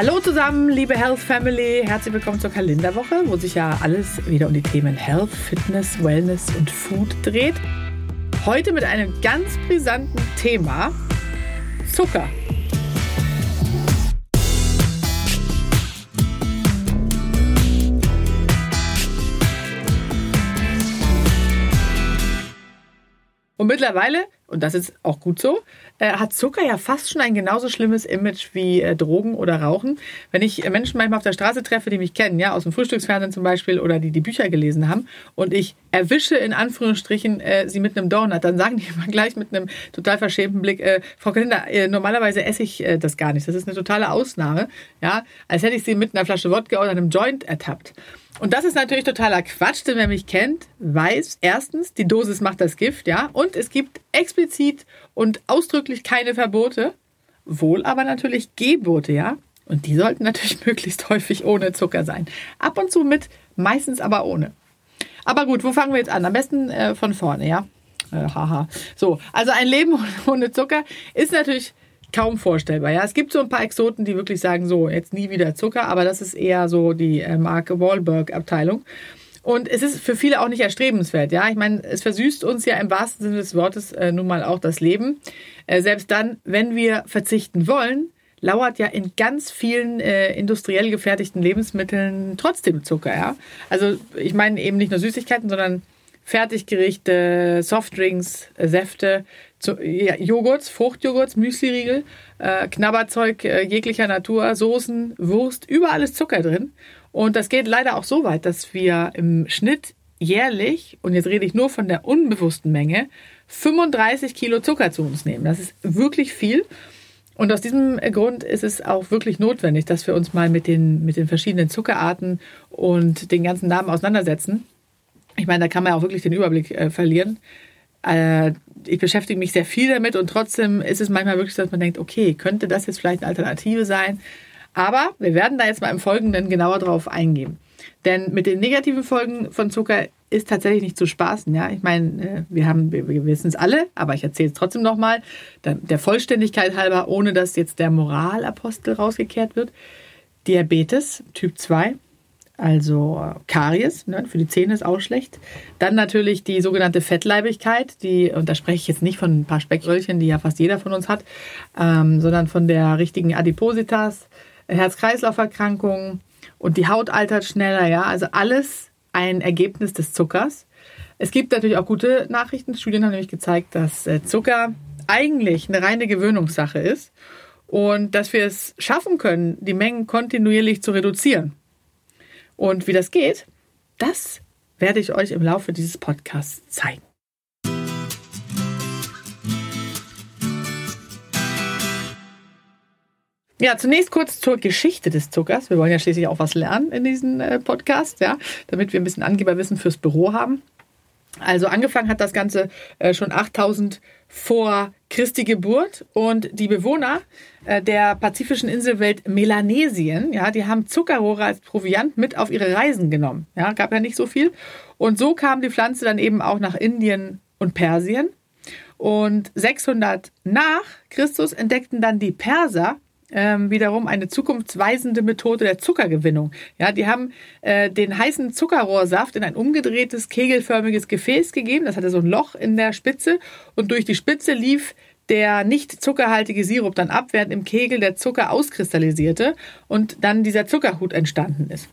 Hallo zusammen, liebe Health Family. Herzlich willkommen zur Kalenderwoche, wo sich ja alles wieder um die Themen Health, Fitness, Wellness und Food dreht. Heute mit einem ganz brisanten Thema: Zucker. Und mittlerweile, und das ist auch gut so, äh, hat Zucker ja fast schon ein genauso schlimmes Image wie äh, Drogen oder Rauchen. Wenn ich äh, Menschen manchmal auf der Straße treffe, die mich kennen, ja, aus dem Frühstücksfernsehen zum Beispiel oder die die Bücher gelesen haben und ich erwische in Anführungsstrichen äh, sie mit einem Donut, dann sagen die immer gleich mit einem total verschämten Blick, äh, Frau Kalender, normalerweise esse ich das gar nicht. Das ist eine totale Ausnahme, ja, als hätte ich sie mit einer Flasche Wodka oder einem Joint ertappt. Und das ist natürlich totaler Quatsch, denn wer mich kennt, weiß erstens, die Dosis macht das Gift, ja, und es gibt explizit und ausdrücklich keine Verbote, wohl aber natürlich Gebote, ja. Und die sollten natürlich möglichst häufig ohne Zucker sein. Ab und zu mit, meistens aber ohne. Aber gut, wo fangen wir jetzt an? Am besten äh, von vorne, ja. Äh, haha. So, also ein Leben ohne Zucker ist natürlich kaum vorstellbar. Ja, es gibt so ein paar Exoten, die wirklich sagen, so jetzt nie wieder Zucker, aber das ist eher so die äh, Marke Wahlberg Abteilung. Und es ist für viele auch nicht erstrebenswert. Ja, ich meine, es versüßt uns ja im wahrsten Sinne des Wortes äh, nun mal auch das Leben. Äh, selbst dann, wenn wir verzichten wollen, lauert ja in ganz vielen äh, industriell gefertigten Lebensmitteln trotzdem Zucker. Ja, also ich meine eben nicht nur Süßigkeiten, sondern Fertiggerichte, Softdrinks, Säfte, zu, ja, Joghurts, Fruchtjoghurts, Müsliriegel, äh, Knabberzeug äh, jeglicher Natur, Soßen, Wurst, überall ist Zucker drin. Und das geht leider auch so weit, dass wir im Schnitt jährlich, und jetzt rede ich nur von der unbewussten Menge, 35 Kilo Zucker zu uns nehmen. Das ist wirklich viel. Und aus diesem Grund ist es auch wirklich notwendig, dass wir uns mal mit den, mit den verschiedenen Zuckerarten und den ganzen Namen auseinandersetzen. Ich meine, da kann man auch wirklich den Überblick äh, verlieren. Äh, ich beschäftige mich sehr viel damit und trotzdem ist es manchmal wirklich so, dass man denkt, okay, könnte das jetzt vielleicht eine Alternative sein? Aber wir werden da jetzt mal im Folgenden genauer drauf eingehen. Denn mit den negativen Folgen von Zucker ist tatsächlich nicht zu spaßen. Ja, ich meine, äh, wir wir wissen es alle, aber ich erzähle es trotzdem nochmal, der Vollständigkeit halber, ohne dass jetzt der Moralapostel rausgekehrt wird. Diabetes Typ 2 also Karies, ne, für die Zähne ist auch schlecht. Dann natürlich die sogenannte Fettleibigkeit, die, und da spreche ich jetzt nicht von ein paar Speckröllchen, die ja fast jeder von uns hat, ähm, sondern von der richtigen Adipositas, Herz-Kreislauf-Erkrankungen und die Haut altert schneller, ja, also alles ein Ergebnis des Zuckers. Es gibt natürlich auch gute Nachrichten. Studien haben nämlich gezeigt, dass äh, Zucker eigentlich eine reine Gewöhnungssache ist und dass wir es schaffen können, die Mengen kontinuierlich zu reduzieren. Und wie das geht, das werde ich euch im Laufe dieses Podcasts zeigen. Ja, zunächst kurz zur Geschichte des Zuckers. Wir wollen ja schließlich auch was lernen in diesem äh, Podcast, ja, damit wir ein bisschen Angeberwissen fürs Büro haben. Also angefangen hat das Ganze äh, schon 8000 vor Christi Geburt und die Bewohner äh, der pazifischen Inselwelt Melanesien, ja, die haben Zuckerrohre als Proviant mit auf ihre Reisen genommen. Ja, gab ja nicht so viel. Und so kam die Pflanze dann eben auch nach Indien und Persien. Und 600 nach Christus entdeckten dann die Perser ähm, wiederum eine zukunftsweisende Methode der Zuckergewinnung. Ja, die haben äh, den heißen Zuckerrohrsaft in ein umgedrehtes kegelförmiges Gefäß gegeben. Das hatte so ein Loch in der Spitze und durch die Spitze lief der nicht zuckerhaltige Sirup dann ab, während im Kegel der Zucker auskristallisierte und dann dieser Zuckerhut entstanden ist.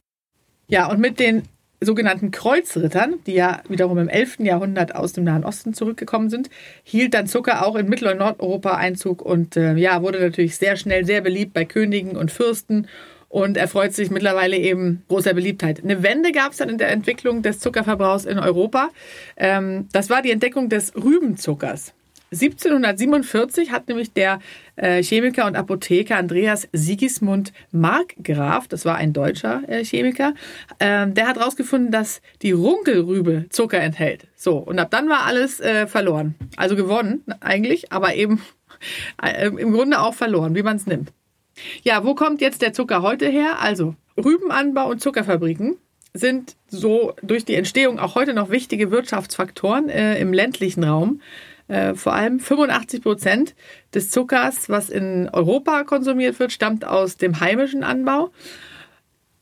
Ja, und mit den sogenannten Kreuzrittern, die ja wiederum im 11. Jahrhundert aus dem Nahen Osten zurückgekommen sind, hielt dann Zucker auch in Mittel- und Nordeuropa Einzug und äh, ja, wurde natürlich sehr schnell sehr beliebt bei Königen und Fürsten und erfreut sich mittlerweile eben großer Beliebtheit. Eine Wende gab es dann in der Entwicklung des Zuckerverbrauchs in Europa. Ähm, das war die Entdeckung des Rübenzuckers. 1747 hat nämlich der äh, Chemiker und Apotheker Andreas Sigismund Markgraf, das war ein deutscher äh, Chemiker, ähm, der hat herausgefunden, dass die Runkelrübe Zucker enthält. So, und ab dann war alles äh, verloren. Also gewonnen eigentlich, aber eben im Grunde auch verloren, wie man es nimmt. Ja, wo kommt jetzt der Zucker heute her? Also Rübenanbau und Zuckerfabriken sind so durch die Entstehung auch heute noch wichtige Wirtschaftsfaktoren äh, im ländlichen Raum. Äh, vor allem 85 Prozent des Zuckers, was in Europa konsumiert wird, stammt aus dem heimischen Anbau.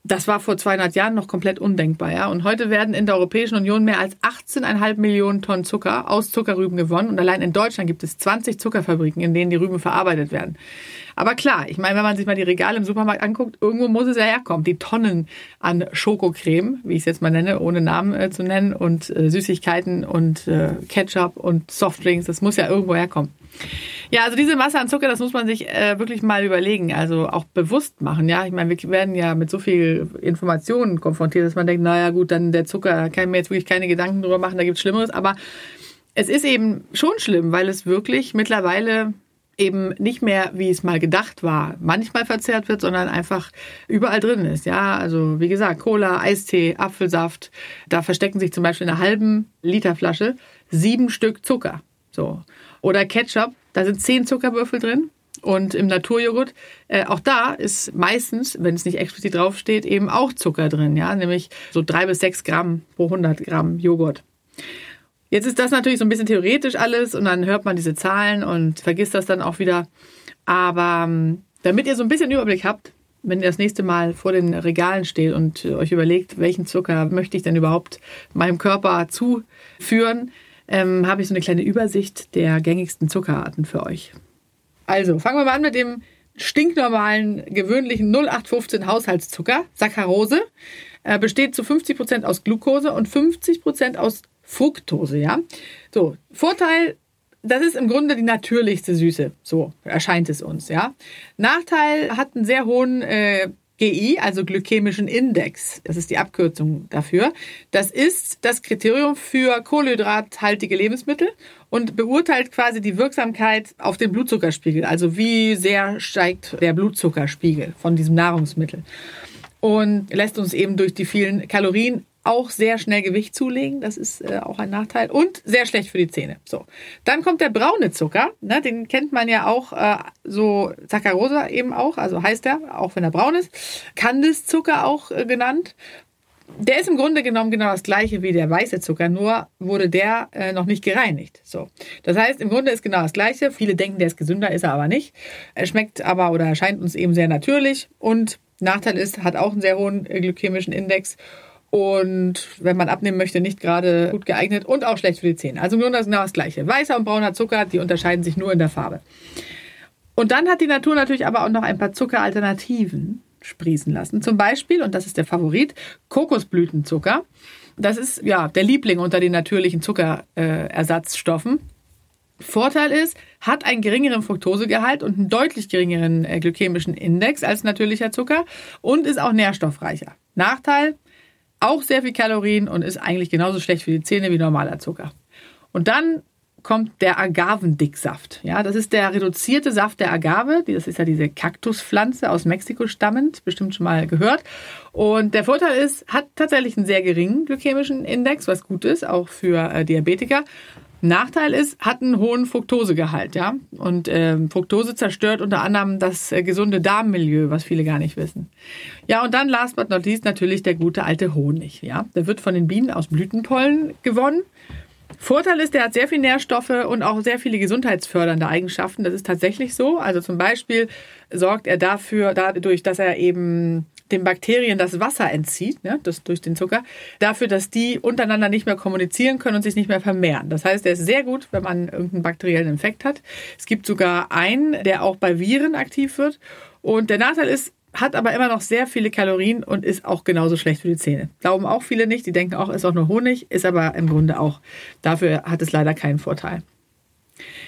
Das war vor 200 Jahren noch komplett undenkbar. Ja? Und heute werden in der Europäischen Union mehr als 18,5 Millionen Tonnen Zucker aus Zuckerrüben gewonnen. Und allein in Deutschland gibt es 20 Zuckerfabriken, in denen die Rüben verarbeitet werden. Aber klar, ich meine, wenn man sich mal die Regale im Supermarkt anguckt, irgendwo muss es ja herkommen. Die Tonnen an Schokocreme, wie ich es jetzt mal nenne, ohne Namen äh, zu nennen, und äh, Süßigkeiten und äh, Ketchup und Softdrinks, das muss ja irgendwo herkommen. Ja, also diese Masse an Zucker, das muss man sich äh, wirklich mal überlegen, also auch bewusst machen. Ja, ich meine, wir werden ja mit so viel Informationen konfrontiert, dass man denkt, naja gut, dann der Zucker, da kann ich mir jetzt wirklich keine Gedanken drüber machen, da gibt es Schlimmeres. Aber es ist eben schon schlimm, weil es wirklich mittlerweile eben nicht mehr, wie es mal gedacht war, manchmal verzehrt wird, sondern einfach überall drin ist. Ja, also wie gesagt, Cola, Eistee, Apfelsaft, da verstecken sich zum Beispiel in einer halben Liter Flasche sieben Stück Zucker. So. Oder Ketchup, da sind zehn Zuckerwürfel drin. Und im Naturjoghurt, äh, auch da ist meistens, wenn es nicht explizit draufsteht, eben auch Zucker drin, ja, nämlich so drei bis sechs Gramm pro 100 Gramm Joghurt. Jetzt ist das natürlich so ein bisschen theoretisch alles und dann hört man diese Zahlen und vergisst das dann auch wieder. Aber ähm, damit ihr so ein bisschen Überblick habt, wenn ihr das nächste Mal vor den Regalen steht und euch überlegt, welchen Zucker möchte ich denn überhaupt meinem Körper zuführen, ähm, habe ich so eine kleine Übersicht der gängigsten Zuckerarten für euch. Also, fangen wir mal an mit dem stinknormalen, gewöhnlichen 0815 Haushaltszucker, Saccharose. Äh, besteht zu 50 Prozent aus Glucose und 50 Prozent aus Fructose, ja. So, Vorteil, das ist im Grunde die natürlichste Süße, so erscheint es uns, ja. Nachteil hat einen sehr hohen äh, GI, also glykämischen Index. Das ist die Abkürzung dafür. Das ist das Kriterium für kohlenhydrathaltige Lebensmittel und beurteilt quasi die Wirksamkeit auf den Blutzuckerspiegel. Also wie sehr steigt der Blutzuckerspiegel von diesem Nahrungsmittel. Und lässt uns eben durch die vielen Kalorien auch sehr schnell Gewicht zulegen. Das ist äh, auch ein Nachteil. Und sehr schlecht für die Zähne. So. Dann kommt der braune Zucker. Ne, den kennt man ja auch äh, so Saccharose eben auch. Also heißt er, auch wenn er braun ist. Kandiszucker auch äh, genannt. Der ist im Grunde genommen genau das gleiche wie der weiße Zucker, nur wurde der äh, noch nicht gereinigt. So. Das heißt, im Grunde ist genau das gleiche. Viele denken, der ist gesünder, ist er aber nicht. Er schmeckt aber oder erscheint uns eben sehr natürlich und Nachteil ist, hat auch einen sehr hohen äh, glykämischen Index und wenn man abnehmen möchte, nicht gerade gut geeignet und auch schlecht für die Zähne. Also nur das genau das Gleiche. Weißer und brauner Zucker, die unterscheiden sich nur in der Farbe. Und dann hat die Natur natürlich aber auch noch ein paar Zuckeralternativen sprießen lassen. Zum Beispiel, und das ist der Favorit, Kokosblütenzucker. Das ist ja der Liebling unter den natürlichen Zuckerersatzstoffen. Äh, Vorteil ist, hat einen geringeren Fructosegehalt und einen deutlich geringeren äh, glykämischen Index als natürlicher Zucker und ist auch nährstoffreicher. Nachteil, auch sehr viel Kalorien und ist eigentlich genauso schlecht für die Zähne wie normaler Zucker. Und dann kommt der Agavendicksaft. Ja, das ist der reduzierte Saft der Agave. Das ist ja diese Kaktuspflanze aus Mexiko stammend, bestimmt schon mal gehört. Und der Vorteil ist, hat tatsächlich einen sehr geringen glykämischen Index, was gut ist, auch für äh, Diabetiker. Nachteil ist, hat einen hohen Fructosegehalt, ja. Und äh, Fructose zerstört unter anderem das äh, gesunde Darmmilieu, was viele gar nicht wissen. Ja, und dann last but not least natürlich der gute alte Honig, ja. Der wird von den Bienen aus Blütenpollen gewonnen. Vorteil ist, der hat sehr viele Nährstoffe und auch sehr viele gesundheitsfördernde Eigenschaften. Das ist tatsächlich so. Also zum Beispiel sorgt er dafür, dadurch, dass er eben den Bakterien das Wasser entzieht, ne, das durch den Zucker, dafür, dass die untereinander nicht mehr kommunizieren können und sich nicht mehr vermehren. Das heißt, er ist sehr gut, wenn man irgendeinen bakteriellen Infekt hat. Es gibt sogar einen, der auch bei Viren aktiv wird. Und der Nachteil ist, hat aber immer noch sehr viele Kalorien und ist auch genauso schlecht für die Zähne. Glauben auch viele nicht, die denken auch, ist auch nur Honig, ist aber im Grunde auch. Dafür hat es leider keinen Vorteil.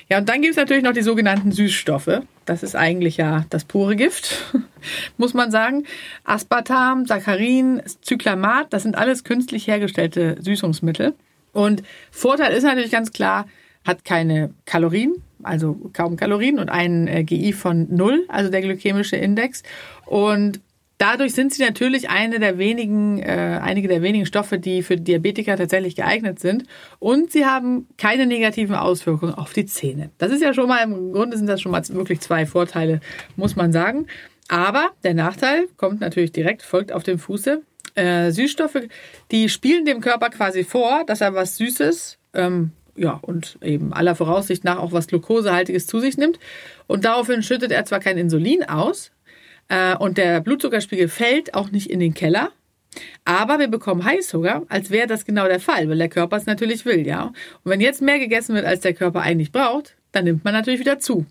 Ja, und dann gibt es natürlich noch die sogenannten Süßstoffe. Das ist eigentlich ja das pure Gift, muss man sagen. Aspartam, Saccharin, Zyklamat, das sind alles künstlich hergestellte Süßungsmittel. Und Vorteil ist natürlich ganz klar, hat keine Kalorien, also kaum Kalorien und einen äh, GI von null, also der glykämische Index. Und Dadurch sind sie natürlich eine der wenigen, äh, einige der wenigen Stoffe, die für Diabetiker tatsächlich geeignet sind. Und sie haben keine negativen Auswirkungen auf die Zähne. Das ist ja schon mal, im Grunde sind das schon mal wirklich zwei Vorteile, muss man sagen. Aber der Nachteil kommt natürlich direkt, folgt auf dem Fuße. Äh, Süßstoffe, die spielen dem Körper quasi vor, dass er was Süßes ähm, ja, und eben aller Voraussicht nach auch was Glukosehaltiges zu sich nimmt. Und daraufhin schüttet er zwar kein Insulin aus und der Blutzuckerspiegel fällt auch nicht in den Keller, aber wir bekommen Heißhunger, als wäre das genau der Fall, weil der Körper es natürlich will, ja. Und wenn jetzt mehr gegessen wird, als der Körper eigentlich braucht, dann nimmt man natürlich wieder zu.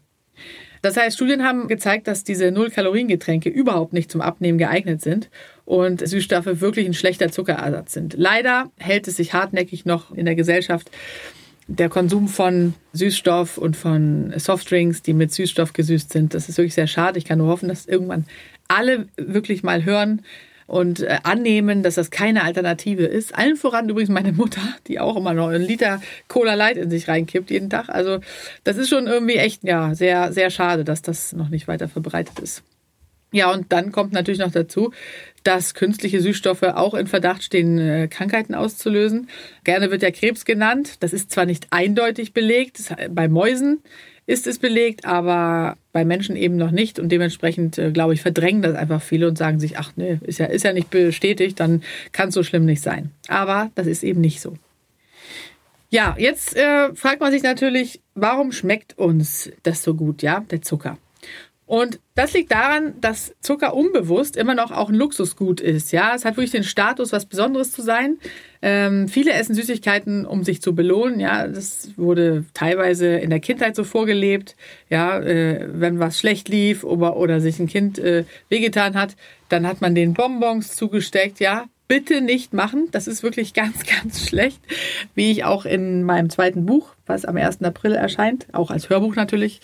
Das heißt, Studien haben gezeigt, dass diese Null-Kalorien-Getränke überhaupt nicht zum Abnehmen geeignet sind und Süßstoffe wirklich ein schlechter Zuckerersatz sind. Leider hält es sich hartnäckig noch in der Gesellschaft der Konsum von Süßstoff und von Softdrinks, die mit Süßstoff gesüßt sind. Das ist wirklich sehr schade. Ich kann nur hoffen, dass irgendwann alle wirklich mal hören, und äh, annehmen, dass das keine Alternative ist. Allen voran übrigens meine Mutter, die auch immer noch einen Liter Cola Light in sich reinkippt jeden Tag. Also das ist schon irgendwie echt ja sehr sehr schade, dass das noch nicht weiter verbreitet ist. Ja, und dann kommt natürlich noch dazu, dass künstliche Süßstoffe auch in Verdacht stehen, äh, Krankheiten auszulösen. Gerne wird ja Krebs genannt. Das ist zwar nicht eindeutig belegt, bei Mäusen ist es belegt, aber bei Menschen eben noch nicht. Und dementsprechend, äh, glaube ich, verdrängen das einfach viele und sagen sich, ach nee, ist ja, ist ja nicht bestätigt, dann kann es so schlimm nicht sein. Aber das ist eben nicht so. Ja, jetzt äh, fragt man sich natürlich, warum schmeckt uns das so gut, ja, der Zucker? Und das liegt daran, dass Zucker unbewusst immer noch auch ein Luxusgut ist. Ja, es hat wirklich den Status, was Besonderes zu sein. Ähm, viele essen Süßigkeiten, um sich zu belohnen. Ja, das wurde teilweise in der Kindheit so vorgelebt. Ja, äh, wenn was schlecht lief oder, oder sich ein Kind äh, wehgetan hat, dann hat man den Bonbons zugesteckt. Ja, bitte nicht machen. Das ist wirklich ganz, ganz schlecht. Wie ich auch in meinem zweiten Buch, was am 1. April erscheint, auch als Hörbuch natürlich,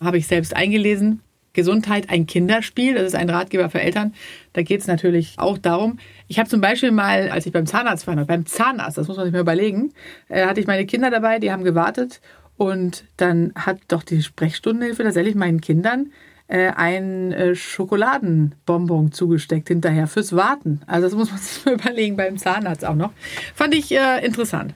habe ich selbst eingelesen Gesundheit ein Kinderspiel. Das ist ein Ratgeber für Eltern. Da geht es natürlich auch darum. Ich habe zum Beispiel mal, als ich beim Zahnarzt war, beim Zahnarzt, das muss man sich mal überlegen, äh, hatte ich meine Kinder dabei, die haben gewartet. Und dann hat doch die Sprechstundenhilfe tatsächlich meinen Kindern äh, ein äh, Schokoladenbonbon zugesteckt hinterher fürs Warten. Also das muss man sich mal überlegen beim Zahnarzt auch noch. Fand ich äh, interessant.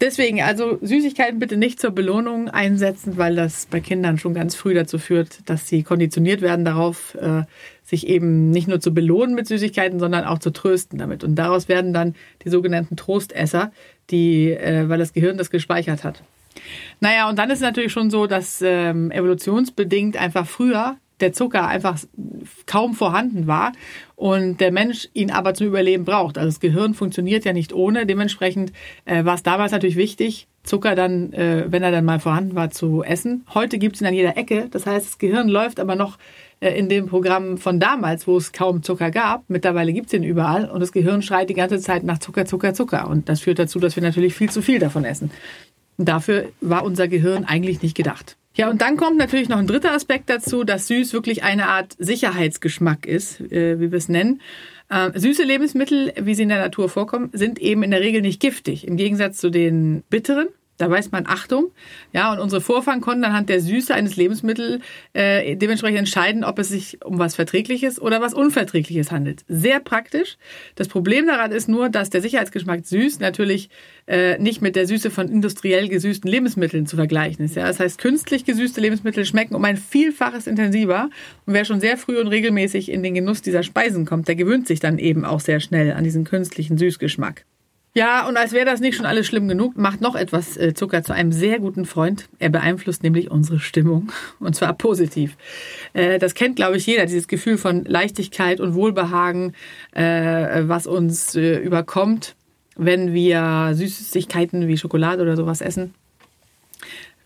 Deswegen, also Süßigkeiten bitte nicht zur Belohnung einsetzen, weil das bei Kindern schon ganz früh dazu führt, dass sie konditioniert werden darauf, äh, sich eben nicht nur zu belohnen mit Süßigkeiten, sondern auch zu trösten damit. Und daraus werden dann die sogenannten Trostesser, die, äh, weil das Gehirn das gespeichert hat. Naja, und dann ist es natürlich schon so, dass ähm, evolutionsbedingt einfach früher der Zucker einfach kaum vorhanden war und der Mensch ihn aber zum Überleben braucht. Also das Gehirn funktioniert ja nicht ohne. Dementsprechend äh, war es damals natürlich wichtig, Zucker dann, äh, wenn er dann mal vorhanden war, zu essen. Heute gibt es ihn an jeder Ecke. Das heißt, das Gehirn läuft aber noch äh, in dem Programm von damals, wo es kaum Zucker gab. Mittlerweile gibt es ihn überall und das Gehirn schreit die ganze Zeit nach Zucker, Zucker, Zucker. Und das führt dazu, dass wir natürlich viel zu viel davon essen. Und dafür war unser Gehirn eigentlich nicht gedacht. Ja, und dann kommt natürlich noch ein dritter Aspekt dazu, dass süß wirklich eine Art Sicherheitsgeschmack ist, äh, wie wir es nennen. Äh, süße Lebensmittel, wie sie in der Natur vorkommen, sind eben in der Regel nicht giftig, im Gegensatz zu den bitteren. Da weiß man Achtung. Ja, und unsere Vorfahren konnten anhand der Süße eines Lebensmittels äh, dementsprechend entscheiden, ob es sich um was Verträgliches oder was Unverträgliches handelt. Sehr praktisch. Das Problem daran ist nur, dass der Sicherheitsgeschmack süß natürlich äh, nicht mit der Süße von industriell gesüßten Lebensmitteln zu vergleichen ist. Ja, das heißt, künstlich gesüßte Lebensmittel schmecken um ein Vielfaches intensiver. Und wer schon sehr früh und regelmäßig in den Genuss dieser Speisen kommt, der gewöhnt sich dann eben auch sehr schnell an diesen künstlichen Süßgeschmack. Ja, und als wäre das nicht schon alles schlimm genug, macht noch etwas äh, Zucker zu einem sehr guten Freund. Er beeinflusst nämlich unsere Stimmung und zwar positiv. Äh, das kennt, glaube ich, jeder, dieses Gefühl von Leichtigkeit und Wohlbehagen, äh, was uns überkommt, wenn wir Süßigkeiten wie Schokolade oder sowas essen.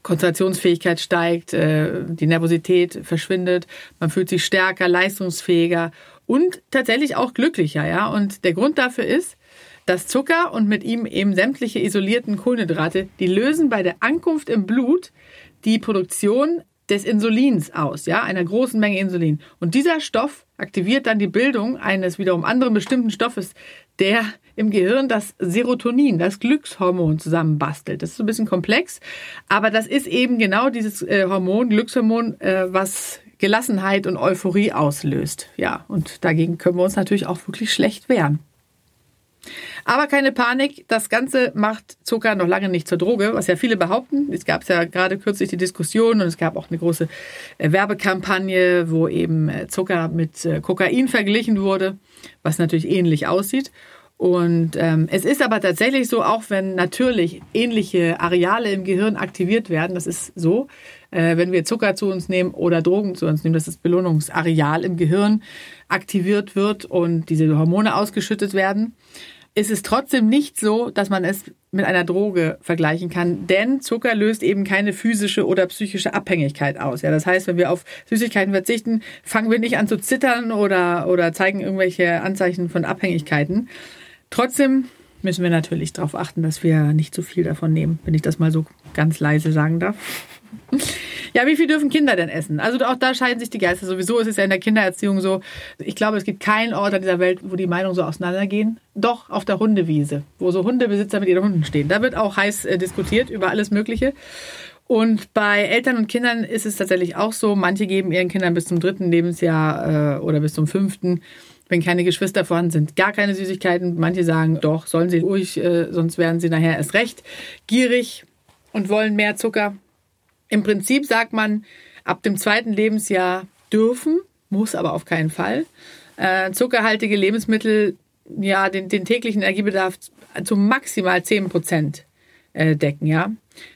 Konzentrationsfähigkeit steigt, die Nervosität verschwindet, man fühlt sich stärker, leistungsfähiger und tatsächlich auch glücklicher. Und der Grund dafür ist, das Zucker und mit ihm eben sämtliche isolierten Kohlenhydrate, die lösen bei der Ankunft im Blut die Produktion des Insulins aus, ja, einer großen Menge Insulin. Und dieser Stoff aktiviert dann die Bildung eines wiederum anderen bestimmten Stoffes, der im Gehirn das Serotonin, das Glückshormon zusammenbastelt. Das ist ein bisschen komplex, aber das ist eben genau dieses äh, Hormon, Glückshormon, äh, was Gelassenheit und Euphorie auslöst. Ja, und dagegen können wir uns natürlich auch wirklich schlecht wehren. Aber keine Panik, das Ganze macht Zucker noch lange nicht zur Droge, was ja viele behaupten. Es gab ja gerade kürzlich die Diskussion und es gab auch eine große äh, Werbekampagne, wo eben äh, Zucker mit äh, Kokain verglichen wurde, was natürlich ähnlich aussieht. Und ähm, es ist aber tatsächlich so, auch wenn natürlich ähnliche Areale im Gehirn aktiviert werden, das ist so, äh, wenn wir Zucker zu uns nehmen oder Drogen zu uns nehmen, dass das Belohnungsareal im Gehirn aktiviert wird und diese Hormone ausgeschüttet werden, ist es trotzdem nicht so, dass man es mit einer Droge vergleichen kann, denn Zucker löst eben keine physische oder psychische Abhängigkeit aus. Ja, das heißt, wenn wir auf Süßigkeiten verzichten, fangen wir nicht an zu zittern oder, oder zeigen irgendwelche Anzeichen von Abhängigkeiten. Trotzdem müssen wir natürlich darauf achten, dass wir nicht zu viel davon nehmen, wenn ich das mal so ganz leise sagen darf. Ja, wie viel dürfen Kinder denn essen? Also auch da scheiden sich die Geister. Sowieso ist es ja in der Kindererziehung so. Ich glaube, es gibt keinen Ort an dieser Welt, wo die Meinungen so auseinandergehen. Doch auf der Hundewiese, wo so Hundebesitzer mit ihren Hunden stehen. Da wird auch heiß äh, diskutiert über alles Mögliche. Und bei Eltern und Kindern ist es tatsächlich auch so. Manche geben ihren Kindern bis zum dritten Lebensjahr äh, oder bis zum fünften wenn keine Geschwister vorhanden sind, gar keine Süßigkeiten. Manche sagen, doch, sollen sie ruhig, äh, sonst werden sie nachher erst recht gierig und wollen mehr Zucker. Im Prinzip sagt man, ab dem zweiten Lebensjahr dürfen, muss aber auf keinen Fall. Äh, zuckerhaltige Lebensmittel, ja, den, den täglichen Energiebedarf zu maximal 10 Prozent äh, decken, ja.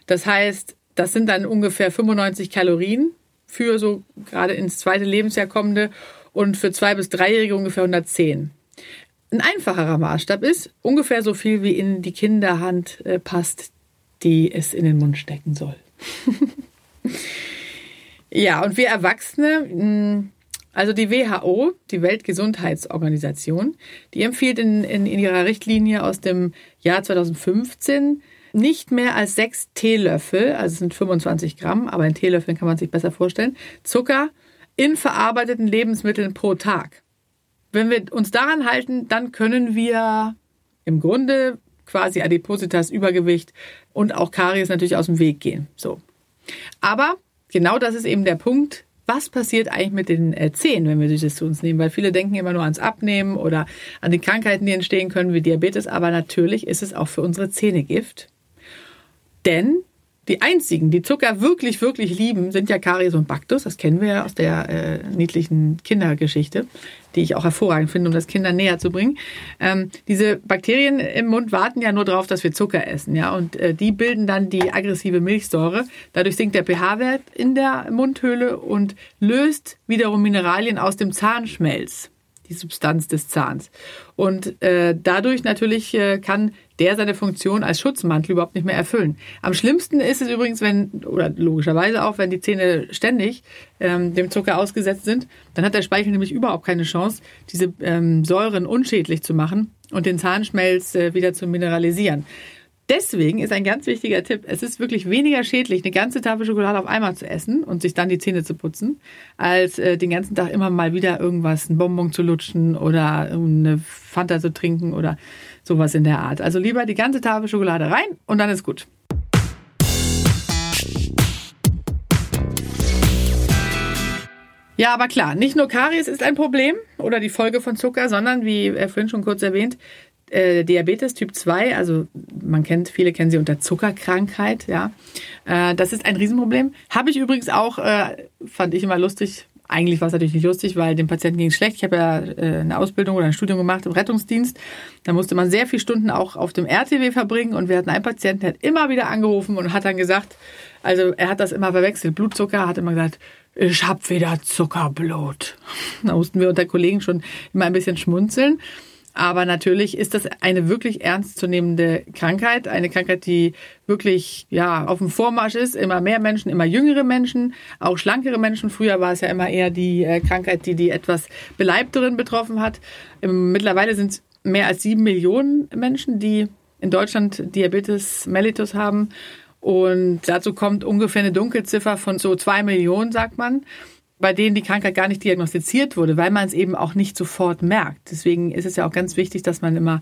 Das heißt, das sind dann ungefähr 95 Kalorien für so gerade ins zweite Lebensjahr kommende und für zwei bis dreijährige ungefähr 110. Ein einfacherer Maßstab ist ungefähr so viel wie in die Kinderhand äh, passt, die es in den Mund stecken soll. ja, und wir Erwachsene, hm, also die WHO, die Weltgesundheitsorganisation, die empfiehlt in, in, in ihrer Richtlinie aus dem Jahr 2015 nicht mehr als sechs Teelöffel, also es sind 25 Gramm, aber in Teelöffeln kann man sich besser vorstellen, Zucker in verarbeiteten Lebensmitteln pro Tag. Wenn wir uns daran halten, dann können wir im Grunde quasi Adipositas, Übergewicht und auch Karies natürlich aus dem Weg gehen. So. Aber genau das ist eben der Punkt. Was passiert eigentlich mit den äh, Zähnen, wenn wir Süßes zu uns nehmen? Weil viele denken immer nur ans Abnehmen oder an die Krankheiten, die entstehen können, wie Diabetes. Aber natürlich ist es auch für unsere Zähne Gift. Denn die einzigen, die Zucker wirklich, wirklich lieben, sind ja Karies und Bactus. Das kennen wir ja aus der äh, niedlichen Kindergeschichte, die ich auch hervorragend finde, um das Kindern näher zu bringen. Ähm, diese Bakterien im Mund warten ja nur darauf, dass wir Zucker essen, ja, und äh, die bilden dann die aggressive Milchsäure. Dadurch sinkt der pH-Wert in der Mundhöhle und löst wiederum Mineralien aus dem Zahnschmelz die Substanz des Zahns. Und äh, dadurch natürlich äh, kann der seine Funktion als Schutzmantel überhaupt nicht mehr erfüllen. Am schlimmsten ist es übrigens, wenn, oder logischerweise auch, wenn die Zähne ständig ähm, dem Zucker ausgesetzt sind, dann hat der Speichel nämlich überhaupt keine Chance, diese ähm, Säuren unschädlich zu machen und den Zahnschmelz äh, wieder zu mineralisieren. Deswegen ist ein ganz wichtiger Tipp, es ist wirklich weniger schädlich, eine ganze Tafel Schokolade auf einmal zu essen und sich dann die Zähne zu putzen, als äh, den ganzen Tag immer mal wieder irgendwas, ein Bonbon zu lutschen oder eine Fanta zu trinken oder sowas in der Art. Also lieber die ganze Tafel Schokolade rein und dann ist gut. Ja, aber klar, nicht nur Karies ist ein Problem oder die Folge von Zucker, sondern wie vorhin schon kurz erwähnt, äh, Diabetes Typ 2, also man kennt, viele kennen sie unter Zuckerkrankheit, ja. Äh, das ist ein Riesenproblem. Habe ich übrigens auch, äh, fand ich immer lustig. Eigentlich war es natürlich nicht lustig, weil dem Patienten ging es schlecht. Ich habe ja äh, eine Ausbildung oder ein Studium gemacht im Rettungsdienst. Da musste man sehr viele Stunden auch auf dem RTW verbringen und wir hatten einen Patienten, der hat immer wieder angerufen und hat dann gesagt, also er hat das immer verwechselt. Blutzucker hat immer gesagt, ich hab wieder Zuckerblut. Da mussten wir unter Kollegen schon immer ein bisschen schmunzeln. Aber natürlich ist das eine wirklich ernstzunehmende Krankheit, eine Krankheit, die wirklich ja auf dem Vormarsch ist. Immer mehr Menschen, immer jüngere Menschen, auch schlankere Menschen. Früher war es ja immer eher die äh, Krankheit, die die etwas beleibteren betroffen hat. Mittlerweile sind es mehr als sieben Millionen Menschen, die in Deutschland Diabetes mellitus haben. Und dazu kommt ungefähr eine Dunkelziffer von so zwei Millionen, sagt man bei denen die Krankheit gar nicht diagnostiziert wurde, weil man es eben auch nicht sofort merkt. Deswegen ist es ja auch ganz wichtig, dass man immer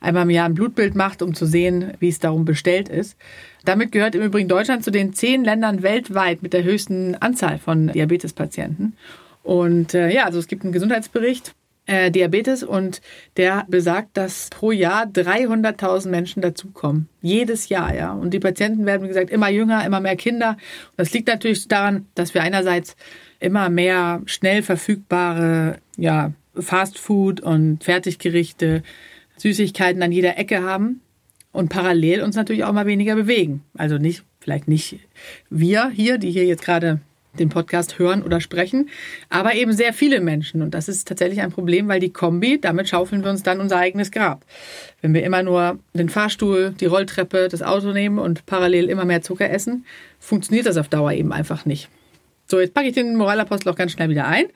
einmal im Jahr ein Blutbild macht, um zu sehen, wie es darum bestellt ist. Damit gehört im Übrigen Deutschland zu den zehn Ländern weltweit mit der höchsten Anzahl von Diabetespatienten. Und äh, ja, also es gibt einen Gesundheitsbericht äh, Diabetes und der besagt, dass pro Jahr 300.000 Menschen dazukommen. Jedes Jahr, ja. Und die Patienten werden, wie gesagt, immer jünger, immer mehr Kinder. Und das liegt natürlich daran, dass wir einerseits immer mehr schnell verfügbare ja, Fastfood und Fertiggerichte Süßigkeiten an jeder Ecke haben und parallel uns natürlich auch mal weniger bewegen. Also nicht, vielleicht nicht wir hier, die hier jetzt gerade den Podcast hören oder sprechen, aber eben sehr viele Menschen. Und das ist tatsächlich ein Problem, weil die Kombi, damit schaufeln wir uns dann unser eigenes Grab. Wenn wir immer nur den Fahrstuhl, die Rolltreppe, das Auto nehmen und parallel immer mehr Zucker essen, funktioniert das auf Dauer eben einfach nicht. So, jetzt packe ich den Moralapostel auch ganz schnell wieder ein.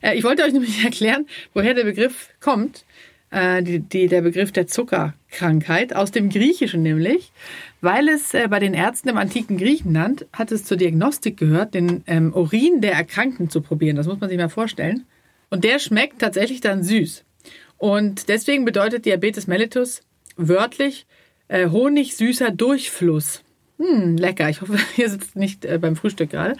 Äh, ich wollte euch nämlich erklären, woher der Begriff kommt. Äh, die, die, der Begriff der Zuckerkrankheit, aus dem Griechischen nämlich, weil es äh, bei den Ärzten im antiken Griechenland hat es zur Diagnostik gehört, den ähm, Urin der Erkrankten zu probieren. Das muss man sich mal vorstellen. Und der schmeckt tatsächlich dann süß. Und deswegen bedeutet Diabetes mellitus wörtlich äh, honigsüßer Durchfluss. Hm, lecker. Ich hoffe, ihr sitzt nicht äh, beim Frühstück gerade.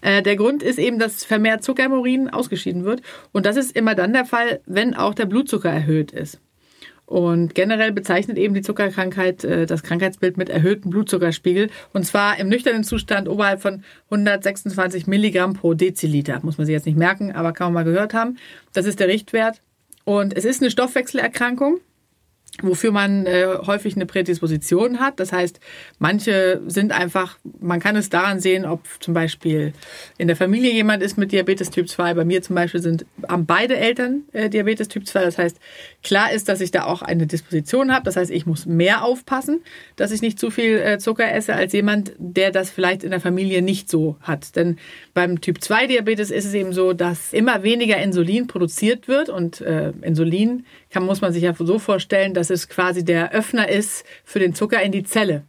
Äh, der Grund ist eben, dass vermehrt Zucker im Urin ausgeschieden wird. Und das ist immer dann der Fall, wenn auch der Blutzucker erhöht ist. Und generell bezeichnet eben die Zuckerkrankheit äh, das Krankheitsbild mit erhöhtem Blutzuckerspiegel. Und zwar im nüchternen Zustand oberhalb von 126 Milligramm pro Deziliter. Muss man sich jetzt nicht merken, aber kann man mal gehört haben. Das ist der Richtwert. Und es ist eine Stoffwechselerkrankung wofür man äh, häufig eine Prädisposition hat. Das heißt, manche sind einfach, man kann es daran sehen, ob zum Beispiel in der Familie jemand ist mit Diabetes Typ 2. Bei mir zum Beispiel sind haben beide Eltern äh, Diabetes Typ 2. Das heißt, klar ist, dass ich da auch eine Disposition habe. Das heißt, ich muss mehr aufpassen, dass ich nicht zu viel äh, Zucker esse als jemand, der das vielleicht in der Familie nicht so hat. Denn beim Typ 2 Diabetes ist es eben so, dass immer weniger Insulin produziert wird und äh, Insulin kann, muss man sich ja so vorstellen, dass es quasi der Öffner ist für den Zucker in die Zelle.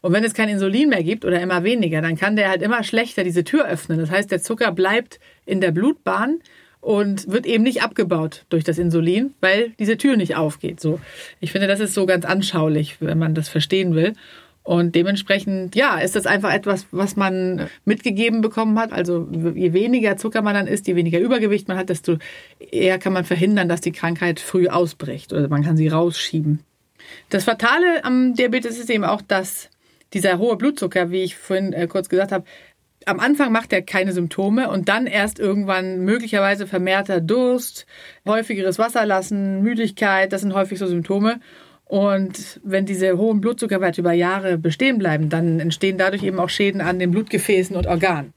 Und wenn es kein Insulin mehr gibt oder immer weniger, dann kann der halt immer schlechter diese Tür öffnen. Das heißt, der Zucker bleibt in der Blutbahn und wird eben nicht abgebaut durch das Insulin, weil diese Tür nicht aufgeht. So, ich finde, das ist so ganz anschaulich, wenn man das verstehen will. Und dementsprechend, ja, ist das einfach etwas, was man mitgegeben bekommen hat. Also je weniger Zucker man dann isst, je weniger Übergewicht man hat, desto eher kann man verhindern, dass die Krankheit früh ausbricht oder man kann sie rausschieben. Das Fatale am Diabetes ist eben auch, dass dieser hohe Blutzucker, wie ich vorhin äh, kurz gesagt habe, am Anfang macht er keine Symptome und dann erst irgendwann möglicherweise vermehrter Durst, häufigeres Wasserlassen, Müdigkeit, das sind häufig so Symptome. Und wenn diese hohen Blutzuckerwerte über Jahre bestehen bleiben, dann entstehen dadurch eben auch Schäden an den Blutgefäßen und Organen.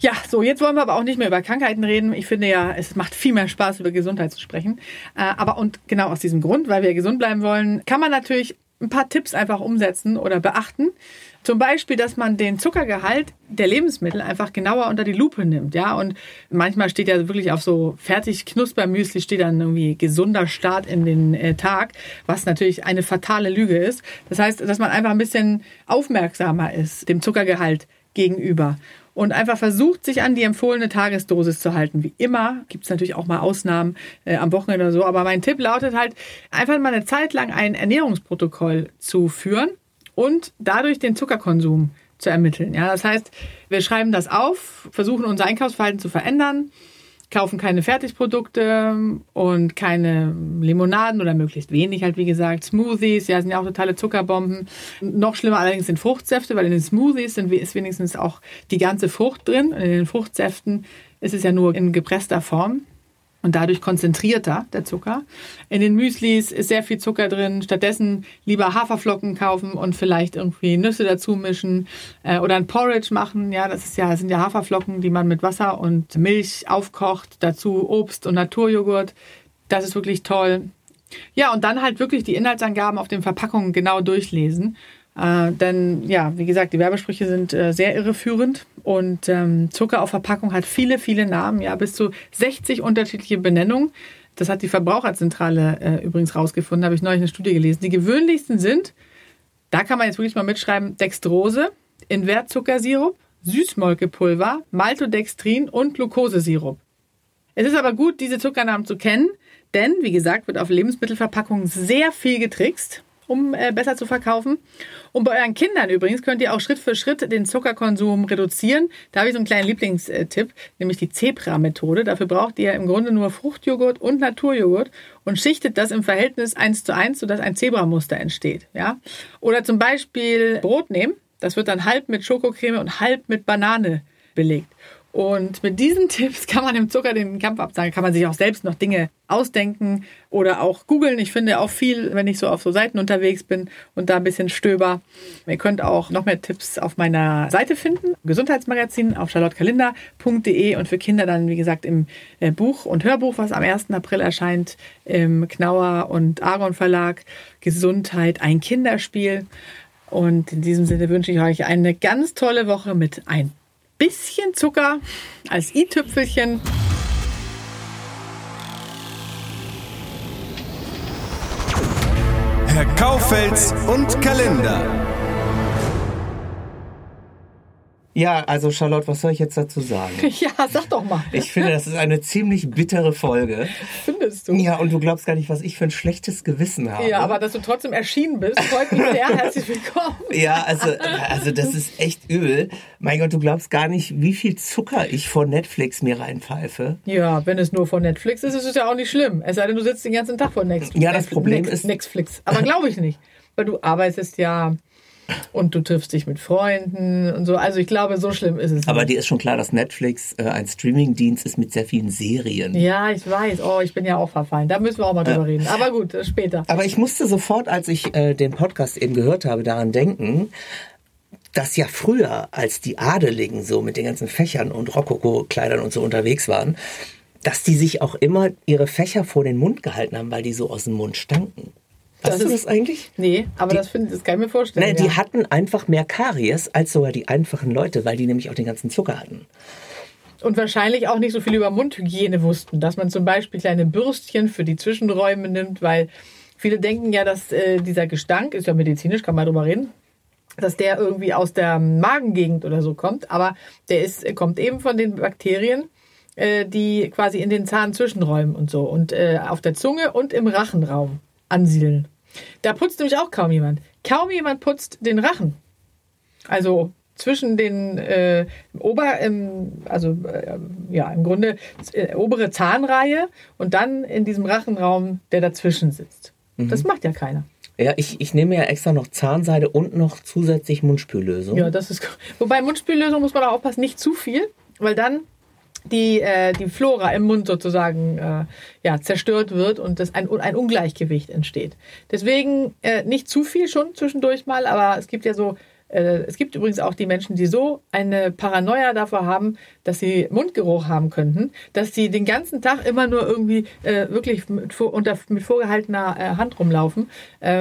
Ja, so, jetzt wollen wir aber auch nicht mehr über Krankheiten reden. Ich finde ja, es macht viel mehr Spaß, über Gesundheit zu sprechen. Äh, aber und genau aus diesem Grund, weil wir gesund bleiben wollen, kann man natürlich ein paar Tipps einfach umsetzen oder beachten. Zum Beispiel, dass man den Zuckergehalt der Lebensmittel einfach genauer unter die Lupe nimmt, ja. Und manchmal steht ja wirklich auf so fertig Knuspermüsli steht dann irgendwie gesunder Start in den äh, Tag, was natürlich eine fatale Lüge ist. Das heißt, dass man einfach ein bisschen aufmerksamer ist dem Zuckergehalt gegenüber und einfach versucht, sich an die empfohlene Tagesdosis zu halten. Wie immer gibt es natürlich auch mal Ausnahmen äh, am Wochenende oder so, aber mein Tipp lautet halt, einfach mal eine Zeit lang ein Ernährungsprotokoll zu führen und dadurch den Zuckerkonsum zu ermitteln. Ja, das heißt, wir schreiben das auf, versuchen unser Einkaufsverhalten zu verändern, kaufen keine Fertigprodukte und keine Limonaden oder möglichst wenig halt, wie gesagt. Smoothies, ja, sind ja auch totale Zuckerbomben. Noch schlimmer allerdings sind Fruchtsäfte, weil in den Smoothies sind, ist wenigstens auch die ganze Frucht drin. In den Fruchtsäften ist es ja nur in gepresster Form und dadurch konzentrierter der Zucker. In den Müslis ist sehr viel Zucker drin. Stattdessen lieber Haferflocken kaufen und vielleicht irgendwie Nüsse dazu mischen äh, oder ein Porridge machen. Ja, das ist ja das sind ja Haferflocken, die man mit Wasser und Milch aufkocht. Dazu Obst und Naturjoghurt. Das ist wirklich toll. Ja, und dann halt wirklich die Inhaltsangaben auf den Verpackungen genau durchlesen äh, denn ja, wie gesagt, die Werbesprüche sind äh, sehr irreführend und ähm, Zucker auf Verpackung hat viele, viele Namen, ja, bis zu 60 unterschiedliche Benennungen. Das hat die Verbraucherzentrale äh, übrigens rausgefunden, habe ich neulich eine Studie gelesen. Die gewöhnlichsten sind, da kann man jetzt wirklich mal mitschreiben, Dextrose, Invertzuckersirup, Süßmolkepulver, Maltodextrin und Glukosesirup. Es ist aber gut, diese Zuckernamen zu kennen, denn, wie gesagt, wird auf Lebensmittelverpackungen sehr viel getrickst um äh, besser zu verkaufen. Und bei euren Kindern übrigens könnt ihr auch Schritt für Schritt den Zuckerkonsum reduzieren. Da habe ich so einen kleinen Lieblingstipp, nämlich die Zebra-Methode. Dafür braucht ihr im Grunde nur Fruchtjoghurt und Naturjoghurt und schichtet das im Verhältnis 1 zu 1, sodass ein Zebramuster entsteht. Ja? Oder zum Beispiel Brot nehmen. Das wird dann halb mit Schokocreme und halb mit Banane belegt. Und mit diesen Tipps kann man dem Zucker den Kampf absagen, kann man sich auch selbst noch Dinge ausdenken oder auch googeln. Ich finde auch viel, wenn ich so auf so Seiten unterwegs bin und da ein bisschen stöber. Ihr könnt auch noch mehr Tipps auf meiner Seite finden, Gesundheitsmagazin auf charlottekalender.de und für Kinder dann, wie gesagt, im äh, Buch und Hörbuch, was am 1. April erscheint, im Knauer und Argon Verlag, Gesundheit, ein Kinderspiel. Und in diesem Sinne wünsche ich euch eine ganz tolle Woche mit ein bisschen Zucker als i-Tüpfelchen. Herr Kaufels und Kalender. Ja, also Charlotte, was soll ich jetzt dazu sagen? Ja, sag doch mal. Ich finde, das ist eine ziemlich bittere Folge. Findest du? Ja, und du glaubst gar nicht, was ich für ein schlechtes Gewissen habe. Ja, aber dass du trotzdem erschienen bist, freut mich sehr. Herzlich willkommen. Ja, also, also das ist echt übel. Mein Gott, du glaubst gar nicht, wie viel Zucker ich vor Netflix mir reinpfeife. Ja, wenn es nur von Netflix ist, ist es ja auch nicht schlimm. Es sei denn, du sitzt den ganzen Tag vor Netflix. Ja, das Problem ist- Netflix. Aber glaube ich nicht. Weil du arbeitest ja und du triffst dich mit Freunden und so. Also ich glaube, so schlimm ist es Aber nicht. dir ist schon klar, dass Netflix äh, ein Streamingdienst ist mit sehr vielen Serien. Ja, ich weiß. Oh, ich bin ja auch verfallen. Da müssen wir auch mal drüber reden. Aber gut, das später. Aber ich musste sofort, als ich äh, den Podcast eben gehört habe, daran denken, dass ja früher, als die Adeligen so mit den ganzen Fächern und Rokoko-Kleidern und so unterwegs waren, dass die sich auch immer ihre Fächer vor den Mund gehalten haben, weil die so aus dem Mund stanken. Weißt Das du ist- das eigentlich? Nee, aber das, find, das kann ich mir vorstellen. Nee, die ja. hatten einfach mehr Karies als sogar die einfachen Leute, weil die nämlich auch den ganzen Zucker hatten. Und wahrscheinlich auch nicht so viel über Mundhygiene wussten, dass man zum Beispiel kleine Bürstchen für die Zwischenräume nimmt, weil viele denken ja, dass äh, dieser Gestank, ist ja medizinisch, kann man drüber reden, dass der irgendwie aus der Magengegend oder so kommt, aber der ist, kommt eben von den Bakterien, äh, die quasi in den Zahnzwischenräumen und so und äh, auf der Zunge und im Rachenraum ansiedeln. Da putzt nämlich auch kaum jemand. Kaum jemand putzt den Rachen. Also zwischen den äh, Ober, ähm, also äh, ja, im Grunde äh, obere Zahnreihe und dann in diesem Rachenraum, der dazwischen sitzt. Das macht ja keiner. Ja, ich, ich nehme ja extra noch Zahnseide und noch zusätzlich Mundspüllösung. Ja, das ist. Wobei Mundspüllösung muss man auch aufpassen, nicht zu viel, weil dann die, äh, die Flora im Mund sozusagen äh, ja, zerstört wird und das ein, ein Ungleichgewicht entsteht. Deswegen äh, nicht zu viel schon zwischendurch mal, aber es gibt ja so, äh, es gibt übrigens auch die Menschen, die so eine Paranoia davor haben, dass sie Mundgeruch haben könnten, dass sie den ganzen Tag immer nur irgendwie äh, wirklich mit, unter, mit vorgehaltener äh, Hand rumlaufen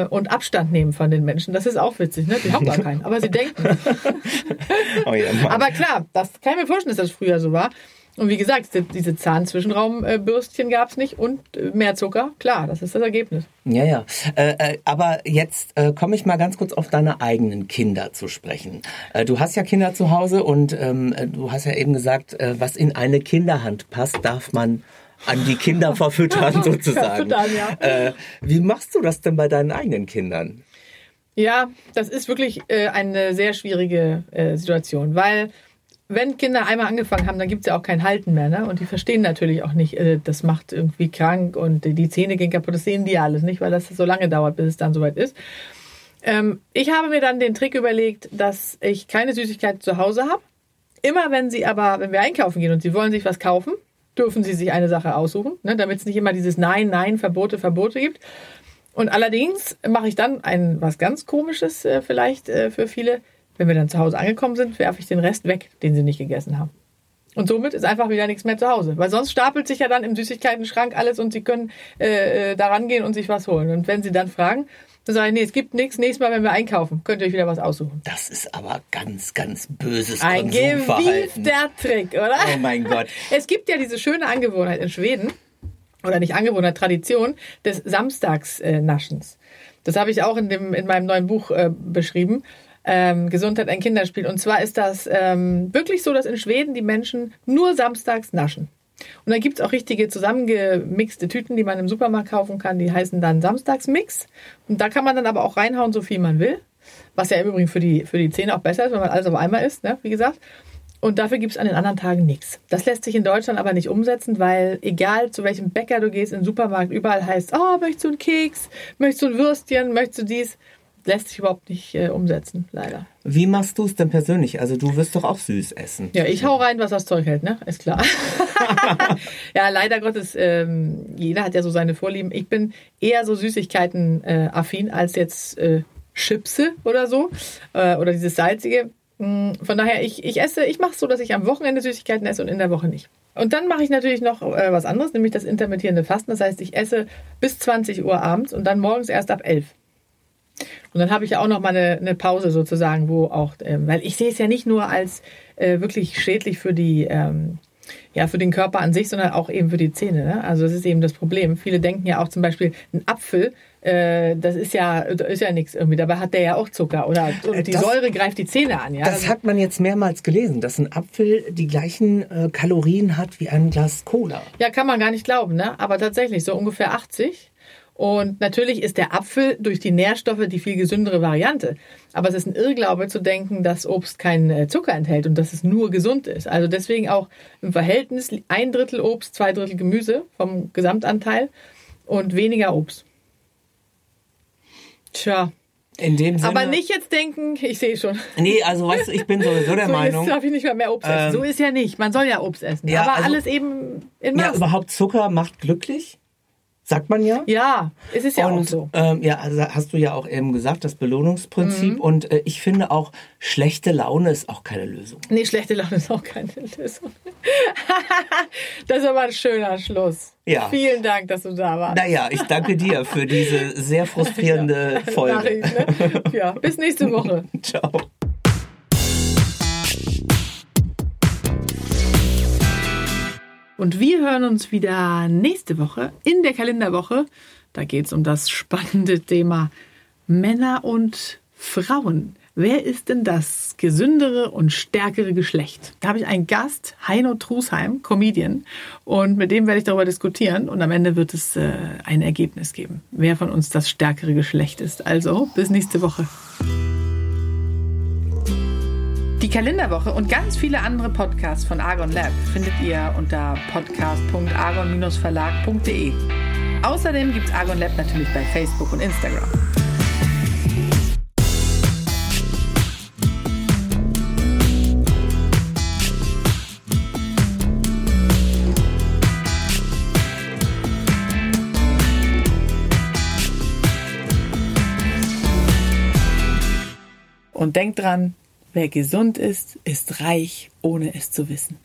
und Abstand nehmen von den Menschen. Das ist auch witzig, ne? Die haben gar keinen, aber sie denken. Oh ja. Aber klar, das kann ich mir vorstellen, dass das früher so war. Und wie gesagt, die- diese Zahnzwischenraumbürstchen gab es nicht und äh, mehr Zucker. Klar, das ist das Ergebnis. Ja, ja. Äh, äh, aber jetzt äh, komme ich mal ganz kurz auf deine eigenen Kinder zu sprechen. Äh, du hast ja Kinder zu Hause und ähm, äh, du hast ja eben gesagt, äh, was in eine Kinderhand passt, darf man an die Kinder verfüttern sozusagen. Verfüttern, ja. Wie machst du das denn bei deinen eigenen Kindern? Ja, das ist wirklich eine sehr schwierige Situation, weil wenn Kinder einmal angefangen haben, dann gibt's ja auch kein Halten mehr. Ne? Und die verstehen natürlich auch nicht, äh, das macht irgendwie krank und die Zähne gehen kaputt. Das sehen die alles nicht, weil das so lange dauert, bis es dann soweit ist. Ähm, ich habe mir dann den Trick überlegt, dass ich keine Süßigkeiten zu Hause habe. Immer wenn sie aber, wenn wir einkaufen gehen und sie wollen sich was kaufen, dürfen sie sich eine Sache aussuchen, ne? damit es nicht immer dieses Nein, Nein, Verbote, Verbote gibt. Und allerdings mache ich dann ein was ganz Komisches äh, vielleicht äh, für viele. Wenn wir dann zu Hause angekommen sind, werfe ich den Rest weg, den sie nicht gegessen haben. Und somit ist einfach wieder nichts mehr zu Hause. Weil sonst stapelt sich ja dann im Süßigkeiten-Schrank alles und sie können äh, äh, da rangehen und sich was holen. Und wenn sie dann fragen, dann sage ich, nee, es gibt nichts. Nächstes Mal, wenn wir einkaufen, könnt ihr euch wieder was aussuchen. Das ist aber ganz, ganz böses Ein gewiefter Trick, oder? Oh mein Gott. Es gibt ja diese schöne Angewohnheit in Schweden, oder nicht Angewohnheit, Tradition des Samstagsnaschens. Das habe ich auch in, dem, in meinem neuen Buch äh, beschrieben. Ähm, Gesundheit ein Kinderspiel. Und zwar ist das ähm, wirklich so, dass in Schweden die Menschen nur samstags naschen. Und dann gibt's auch richtige zusammengemixte Tüten, die man im Supermarkt kaufen kann. Die heißen dann Samstagsmix. Und da kann man dann aber auch reinhauen, so viel man will. Was ja im Übrigen für die, für die Zähne auch besser ist, wenn man alles auf einmal isst, ne? wie gesagt. Und dafür gibt's an den anderen Tagen nichts. Das lässt sich in Deutschland aber nicht umsetzen, weil egal zu welchem Bäcker du gehst, im Supermarkt, überall heißt, oh, möchtest du einen Keks, möchtest du ein Würstchen, möchtest du dies. Lässt sich überhaupt nicht äh, umsetzen, leider. Wie machst du es denn persönlich? Also du wirst doch auch süß essen. Ja, ich hau rein, was das Zeug hält, ne? Ist klar. ja, leider Gottes, ähm, jeder hat ja so seine Vorlieben. Ich bin eher so Süßigkeiten-affin äh, als jetzt äh, Chipse oder so. Äh, oder dieses salzige. Mm, von daher, ich, ich esse, ich mache es so, dass ich am Wochenende Süßigkeiten esse und in der Woche nicht. Und dann mache ich natürlich noch äh, was anderes, nämlich das intermittierende Fasten. Das heißt, ich esse bis 20 Uhr abends und dann morgens erst ab 11. Und dann habe ich ja auch noch mal eine, eine Pause sozusagen, wo auch, äh, weil ich sehe es ja nicht nur als äh, wirklich schädlich für die, ähm, ja, für den Körper an sich, sondern auch eben für die Zähne. Ne? Also das ist eben das Problem. Viele denken ja auch zum Beispiel, ein Apfel, äh, das ist ja, ist ja nichts irgendwie. Dabei hat der ja auch Zucker oder und die Das- Säure greift die Zähne an. Ja? Das Also- hat man jetzt mehrmals gelesen, dass ein Apfel die gleichen äh, Kalorien hat wie ein Glas Cola. Ja, kann man gar nicht glauben, ne? Aber tatsächlich, so ungefähr 80. Und natürlich ist der Apfel durch die Nährstoffe die viel gesündere Variante. Aber es ist ein Irrglaube zu denken, dass Obst keinen äh, Zucker enthält und dass es nur gesund ist. Also deswegen auch im Verhältnis ein Drittel Obst, zwei Drittel Gemüse vom Gesamtanteil und weniger Obst. Tja, In dem Sinne. aber nicht jetzt denken, ich sehe schon. Nee, also weißt du, ich bin sowieso der So, Meinung. jetzt darf ich nicht mehr, mehr Obst essen. Ähm, so ist ja nicht. Man soll ja Obst essen. Ja, aber also- alles eben in Ja, Maßen. überhaupt Zucker macht glücklich, sagt man ja. Ja, es ist ja auch und so. ähm, ja, also hast du ja auch eben gesagt, das Belohnungsprinzip. Mhm. Und äh, ich finde auch, schlechte Laune ist auch keine Lösung. Nee, schlechte Laune ist auch keine Lösung. das ist aber ein schöner Schluss. Ja. Vielen Dank, dass du da warst. Naja, ich danke dir für diese sehr frustrierende Folge. Nachricht, ne? Ja, bis nächste Woche. Ciao. Und wir hören uns wieder nächste Woche in der Kalenderwoche. Da geht es um das spannende Thema Männer und Frauen. Wer ist denn das gesündere und stärkere Geschlecht? Da habe ich einen Gast, Heino Trusheim, Comedian. Und mit dem werde ich darüber diskutieren. Und am Ende wird es äh, ein Ergebnis geben, wer von uns das stärkere Geschlecht ist. Also bis nächste Woche. Kalenderwoche und ganz viele andere Podcasts von Argon Lab findet ihr unter podcast.argon-verlag.de. Außerdem gibt es Argon Lab natürlich bei Facebook und Instagram. Und denkt dran, wer gesund ist, ist reich, ohne es zu wissen.